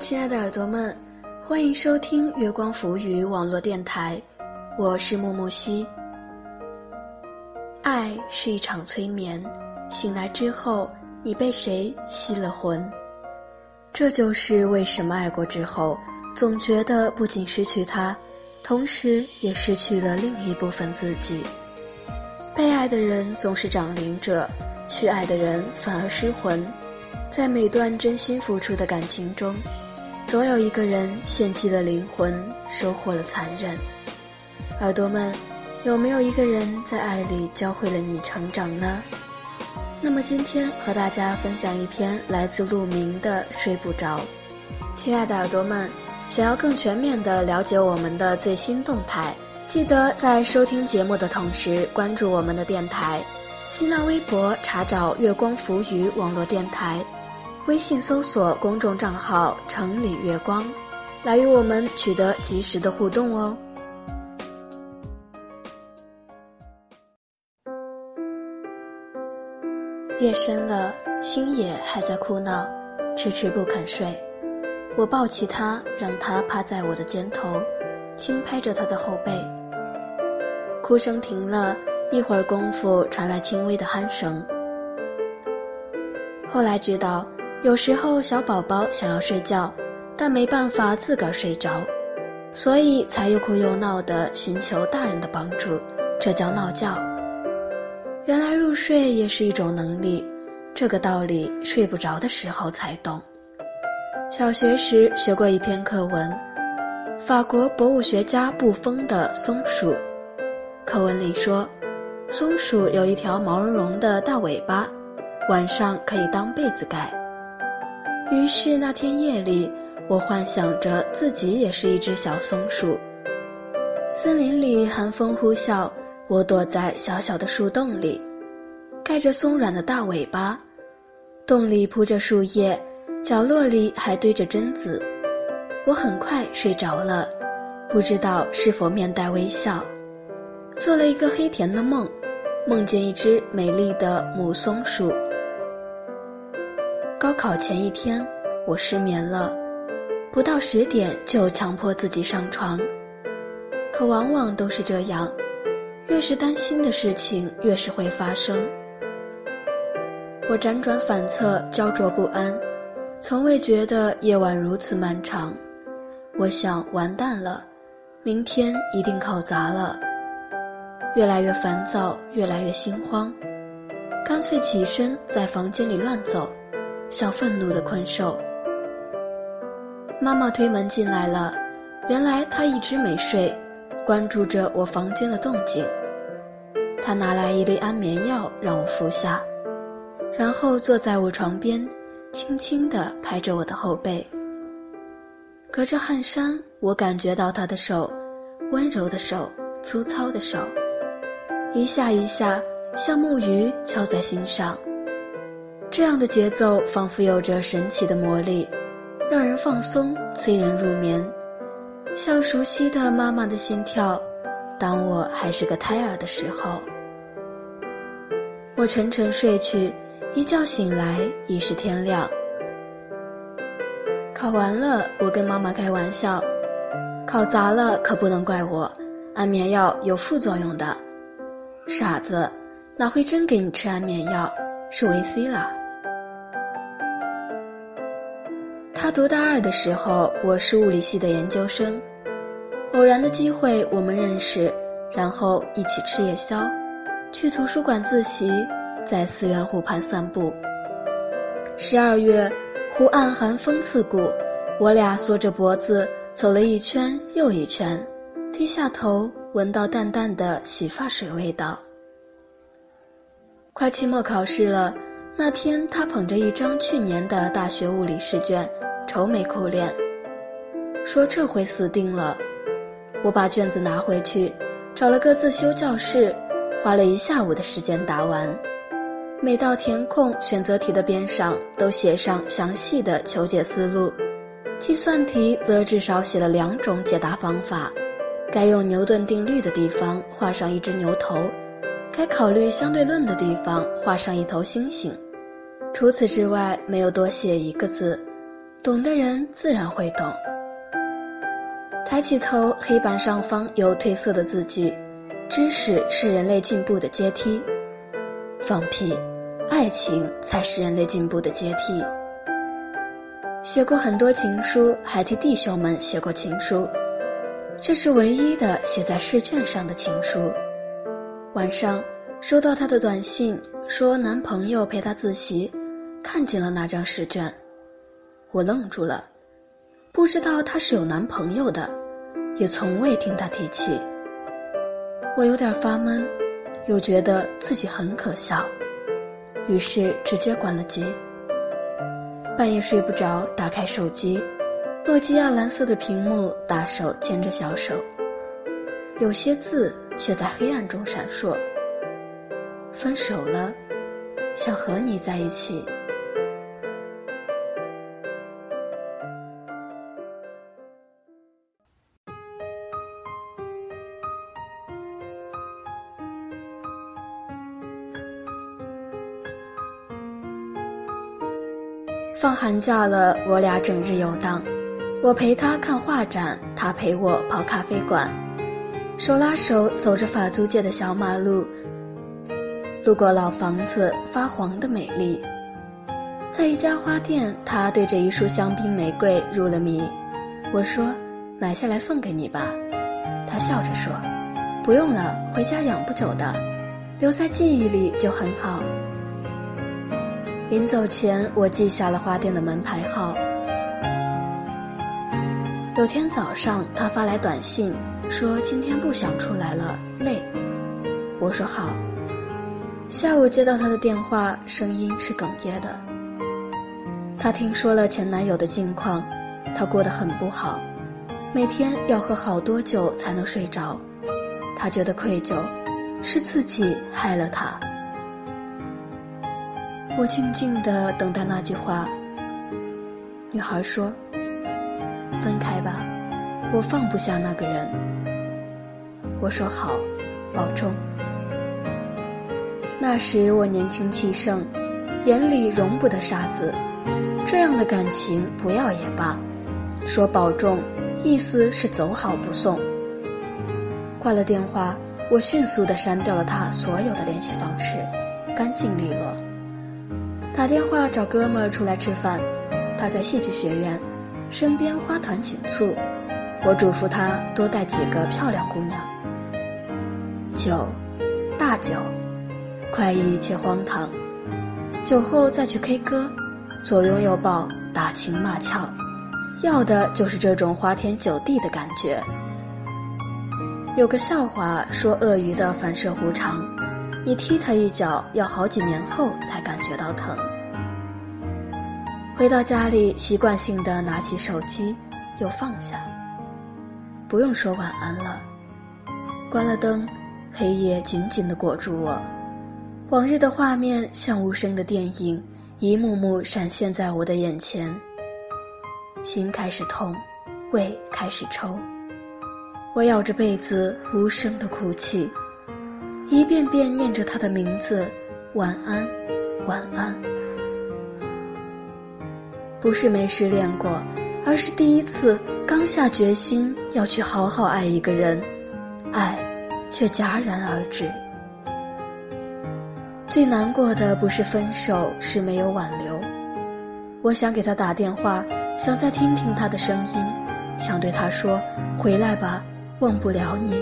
亲爱的耳朵们，欢迎收听月光浮语网络电台，我是木木西。爱是一场催眠，醒来之后，你被谁吸了魂？这就是为什么爱过之后，总觉得不仅失去他，同时也失去了另一部分自己。被爱的人总是长灵者，去爱的人反而失魂。在每段真心付出的感情中，总有一个人献祭了灵魂，收获了残忍。耳朵们，有没有一个人在爱里教会了你成长呢？那么今天和大家分享一篇来自陆明的《睡不着》。亲爱的耳朵们，想要更全面的了解我们的最新动态，记得在收听节目的同时关注我们的电台，新浪微博查找“月光浮语”网络电台。微信搜索公众账号“城里月光”，来与我们取得及时的互动哦。夜深了，星野还在哭闹，迟迟不肯睡。我抱起他，让他趴在我的肩头，轻拍着他的后背。哭声停了一会儿功夫，传来轻微的鼾声。后来知道。有时候小宝宝想要睡觉，但没办法自个儿睡着，所以才又哭又闹的寻求大人的帮助，这叫闹觉。原来入睡也是一种能力，这个道理睡不着的时候才懂。小学时学过一篇课文，法国博物学家布丰的松鼠。课文里说，松鼠有一条毛茸茸的大尾巴，晚上可以当被子盖。于是那天夜里，我幻想着自己也是一只小松鼠。森林里寒风呼啸，我躲在小小的树洞里，盖着松软的大尾巴，洞里铺着树叶，角落里还堆着榛子。我很快睡着了，不知道是否面带微笑，做了一个黑甜的梦，梦见一只美丽的母松鼠。高考前一天，我失眠了，不到十点就强迫自己上床。可往往都是这样，越是担心的事情，越是会发生。我辗转反侧，焦灼不安，从未觉得夜晚如此漫长。我想完蛋了，明天一定考砸了。越来越烦躁，越来越心慌，干脆起身在房间里乱走。像愤怒的困兽。妈妈推门进来了，原来她一直没睡，关注着我房间的动静。她拿来一粒安眠药让我服下，然后坐在我床边，轻轻地拍着我的后背。隔着汗衫，我感觉到她的手，温柔的手，粗糙的手，一下一下，像木鱼敲在心上。这样的节奏仿佛有着神奇的魔力，让人放松，催人入眠，像熟悉的妈妈的心跳。当我还是个胎儿的时候，我沉沉睡去，一觉醒来已是天亮。考完了，我跟妈妈开玩笑：“考砸了可不能怪我，安眠药有副作用的。”傻子，哪会真给你吃安眠药？是维 C 啦。读大二的时候，我是物理系的研究生。偶然的机会，我们认识，然后一起吃夜宵，去图书馆自习，在思源湖畔散步。十二月，湖岸寒风刺骨，我俩缩着脖子走了一圈又一圈，低下头闻到淡淡的洗发水味道。快期末考试了，那天他捧着一张去年的大学物理试卷。愁眉苦脸，说这回死定了。我把卷子拿回去，找了个自修教室，花了一下午的时间答完。每道填空选择题的边上都写上详细的求解思路，计算题则至少写了两种解答方法。该用牛顿定律的地方画上一只牛头，该考虑相对论的地方画上一头猩猩。除此之外，没有多写一个字。懂的人自然会懂。抬起头，黑板上方有褪色的字迹：“知识是人类进步的阶梯。”放屁，爱情才是人类进步的阶梯。写过很多情书，还替弟兄们写过情书，这是唯一的写在试卷上的情书。晚上收到他的短信，说男朋友陪她自习，看见了那张试卷，我愣住了，不知道他是有男朋友的，也从未听他提起。我有点发闷。又觉得自己很可笑，于是直接关了机。半夜睡不着，打开手机，诺基亚蓝色的屏幕，大手牵着小手，有些字却在黑暗中闪烁。分手了，想和你在一起。放寒假了，我俩整日游荡，我陪他看画展，他陪我跑咖啡馆，手拉手走着法租界的小马路，路过老房子发黄的美丽，在一家花店，他对着一束香槟玫瑰入了迷，我说：“买下来送给你吧。”他笑着说：“不用了，回家养不久的，留在记忆里就很好。”临走前，我记下了花店的门牌号。有天早上，他发来短信，说今天不想出来了，累。我说好。下午接到他的电话，声音是哽咽的。他听说了前男友的近况，他过得很不好，每天要喝好多酒才能睡着。他觉得愧疚，是自己害了他。我静静地等待那句话。女孩说：“分开吧，我放不下那个人。”我说：“好，保重。”那时我年轻气盛，眼里容不得沙子，这样的感情不要也罢。说保重，意思是走好不送。挂了电话，我迅速地删掉了他所有的联系方式，干净利落。打电话找哥们儿出来吃饭，他在戏剧学院，身边花团锦簇。我嘱咐他多带几个漂亮姑娘。酒，大酒，快意且荒唐。酒后再去 K 歌，左拥右抱，打情骂俏，要的就是这种花天酒地的感觉。有个笑话说，鳄鱼的反射弧长。你踢他一脚，要好几年后才感觉到疼。回到家里，习惯性的拿起手机，又放下。不用说晚安了，关了灯，黑夜紧紧的裹住我。往日的画面像无声的电影，一幕幕闪现在我的眼前。心开始痛，胃开始抽，我咬着被子，无声的哭泣。一遍遍念着他的名字，晚安，晚安。不是没失恋过，而是第一次刚下决心要去好好爱一个人，爱却戛然而止。最难过的不是分手，是没有挽留。我想给他打电话，想再听听他的声音，想对他说：“回来吧，忘不了你。”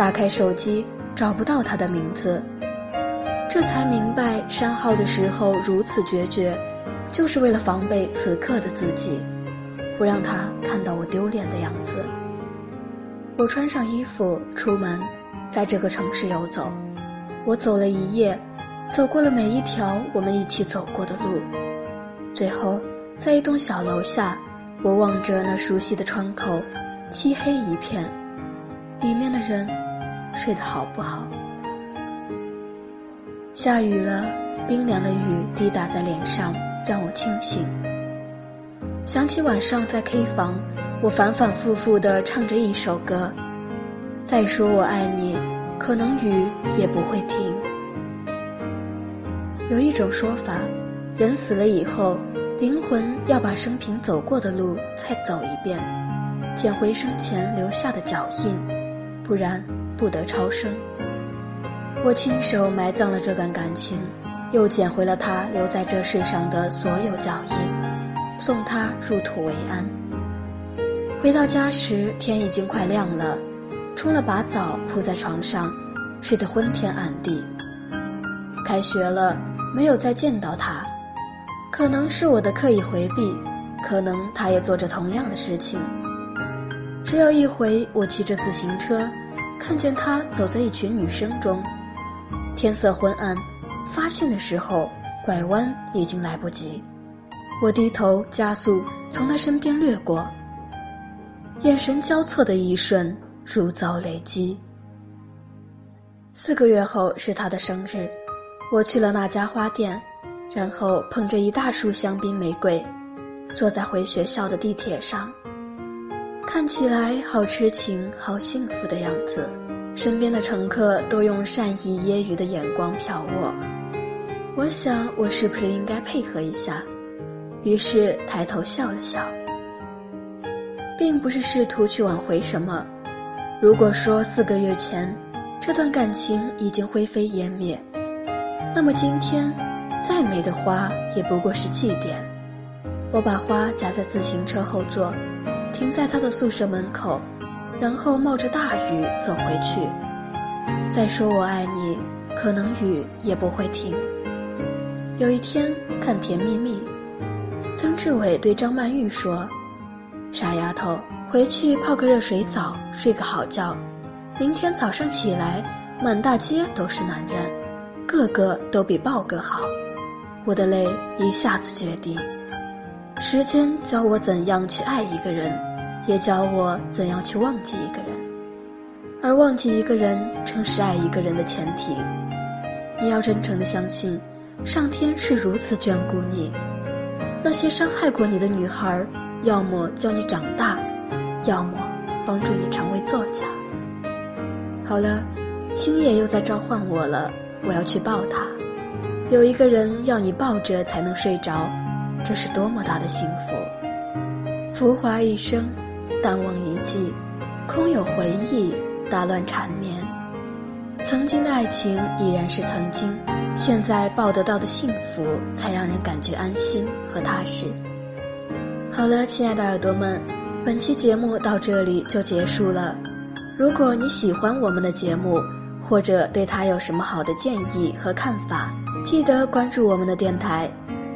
打开手机，找不到他的名字，这才明白删号的时候如此决绝，就是为了防备此刻的自己，不让他看到我丢脸的样子。我穿上衣服出门，在这个城市游走，我走了一夜，走过了每一条我们一起走过的路，最后在一栋小楼下，我望着那熟悉的窗口，漆黑一片，里面的人。睡得好不好？下雨了，冰凉的雨滴打在脸上，让我清醒。想起晚上在 K 房，我反反复复地唱着一首歌。再说我爱你，可能雨也不会停。有一种说法，人死了以后，灵魂要把生平走过的路再走一遍，捡回生前留下的脚印，不然不得超生。我亲手埋葬了这段感情，又捡回了他留在这世上的所有脚印，送他入土为安。回到家时，天已经快亮了，冲了把澡，铺在床上，睡得昏天暗地。开学了，没有再见到他。可能是我的刻意回避，可能他也做着同样的事情。只有一回，我骑着自行车，看见他走在一群女生中，天色昏暗，发现的时候拐弯已经来不及。我低头加速从他身边掠过，眼神交错的一瞬，如遭雷击。四个月后是他的生日，我去了那家花店。然后捧着一大束香槟玫瑰，坐在回学校的地铁上，看起来好痴情、好幸福的样子。身边的乘客都用善意揶揄的眼光瞟我，我想我是不是应该配合一下？于是抬头笑了笑，并不是试图去挽回什么。如果说四个月前这段感情已经灰飞烟灭，那么今天。再美的花也不过是祭奠。我把花夹在自行车后座，停在他的宿舍门口，然后冒着大雨走回去。再说我爱你，可能雨也不会停。有一天看《甜蜜蜜》，曾志伟对张曼玉说：“傻丫头，回去泡个热水澡，睡个好觉，明天早上起来，满大街都是男人，个个都比豹哥好。”我的泪一下子决堤。时间教我怎样去爱一个人，也教我怎样去忘记一个人。而忘记一个人，正是爱一个人的前提。你要真诚的相信，上天是如此眷顾你。那些伤害过你的女孩，要么教你长大，要么帮助你成为作家。好了，星野又在召唤我了，我要去抱他。有一个人要你抱着才能睡着，这是多么大的幸福！浮华一生，淡忘一季，空有回忆打乱缠绵。曾经的爱情依然是曾经，现在抱得到的幸福才让人感觉安心和踏实。好了，亲爱的耳朵们，本期节目到这里就结束了。如果你喜欢我们的节目，或者对他有什么好的建议和看法，记得关注我们的电台，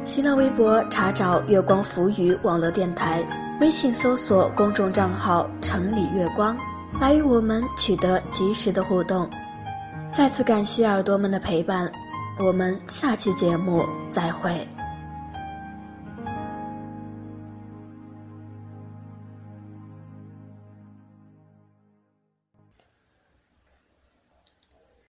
新浪微博查找“月光浮语网络电台”，微信搜索公众账号“城里月光”，来与我们取得及时的互动。再次感谢耳朵们的陪伴，我们下期节目再会。